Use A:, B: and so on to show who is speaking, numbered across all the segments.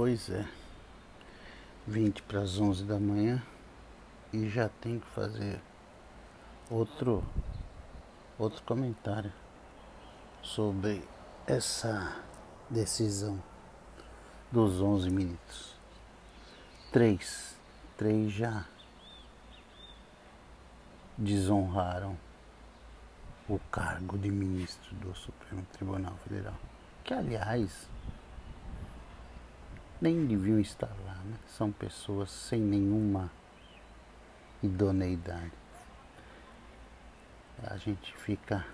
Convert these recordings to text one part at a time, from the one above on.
A: Pois é. 20 para as 11 da manhã e já tem que fazer outro outro comentário sobre essa decisão dos 11 ministros. Três, três já desonraram o cargo de ministro do Supremo Tribunal Federal. Que, aliás, nem deviam estar lá, né? São pessoas sem nenhuma idoneidade. A gente fica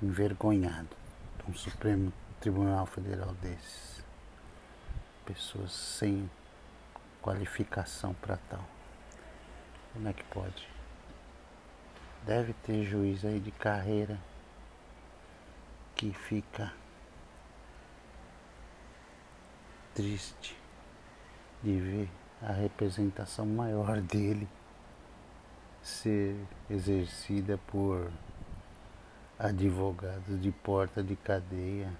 A: envergonhado de um Supremo Tribunal Federal desses. Pessoas sem qualificação para tal. Como é que pode? Deve ter juiz aí de carreira que fica triste de ver a representação maior dele ser exercida por advogados de porta de cadeia,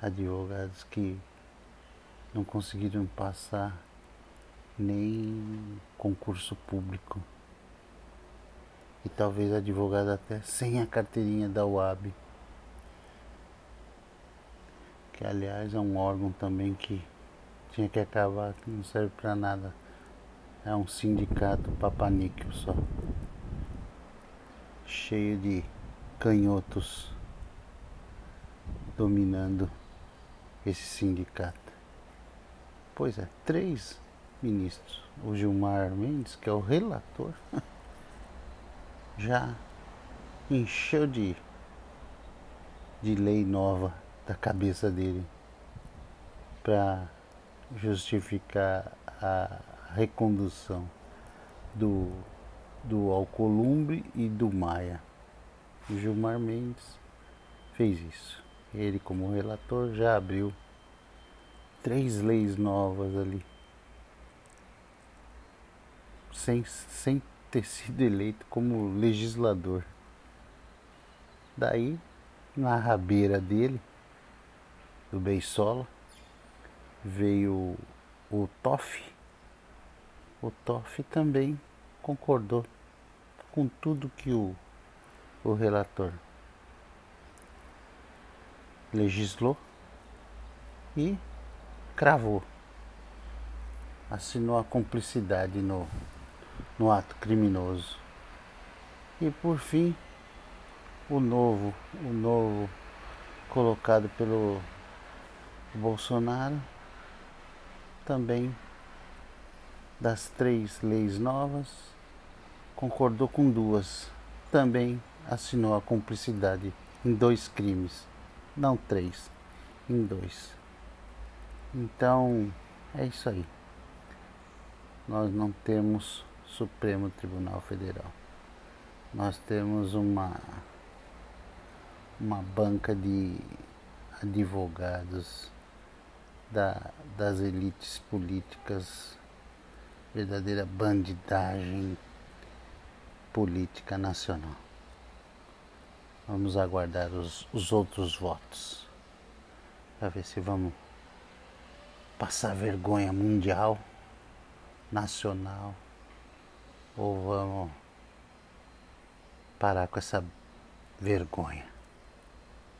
A: advogados que não conseguiram passar nem concurso público. E talvez advogado até sem a carteirinha da UAB que aliás é um órgão também que tinha que acabar, que não serve para nada. É um sindicato papaníquel só. Cheio de canhotos dominando esse sindicato. Pois é, três ministros. O Gilmar Mendes, que é o relator, já encheu de, de lei nova da cabeça dele para justificar a recondução do, do Alcolumbre e do Maia. O Gilmar Mendes fez isso. Ele, como relator, já abriu três leis novas ali, sem, sem ter sido eleito como legislador. Daí, na rabeira dele, do Beisola, veio o Toff. O Toff também concordou com tudo que o, o relator legislou e cravou. Assinou a cumplicidade no, no ato criminoso. E por fim, o novo, o novo colocado pelo Bolsonaro também das três leis novas concordou com duas. Também assinou a cumplicidade em dois crimes, não três, em dois. Então é isso aí. Nós não temos Supremo Tribunal Federal. Nós temos uma uma banca de advogados da, das elites políticas, verdadeira bandidagem política nacional. Vamos aguardar os, os outros votos para ver se vamos passar vergonha mundial, nacional, ou vamos parar com essa vergonha.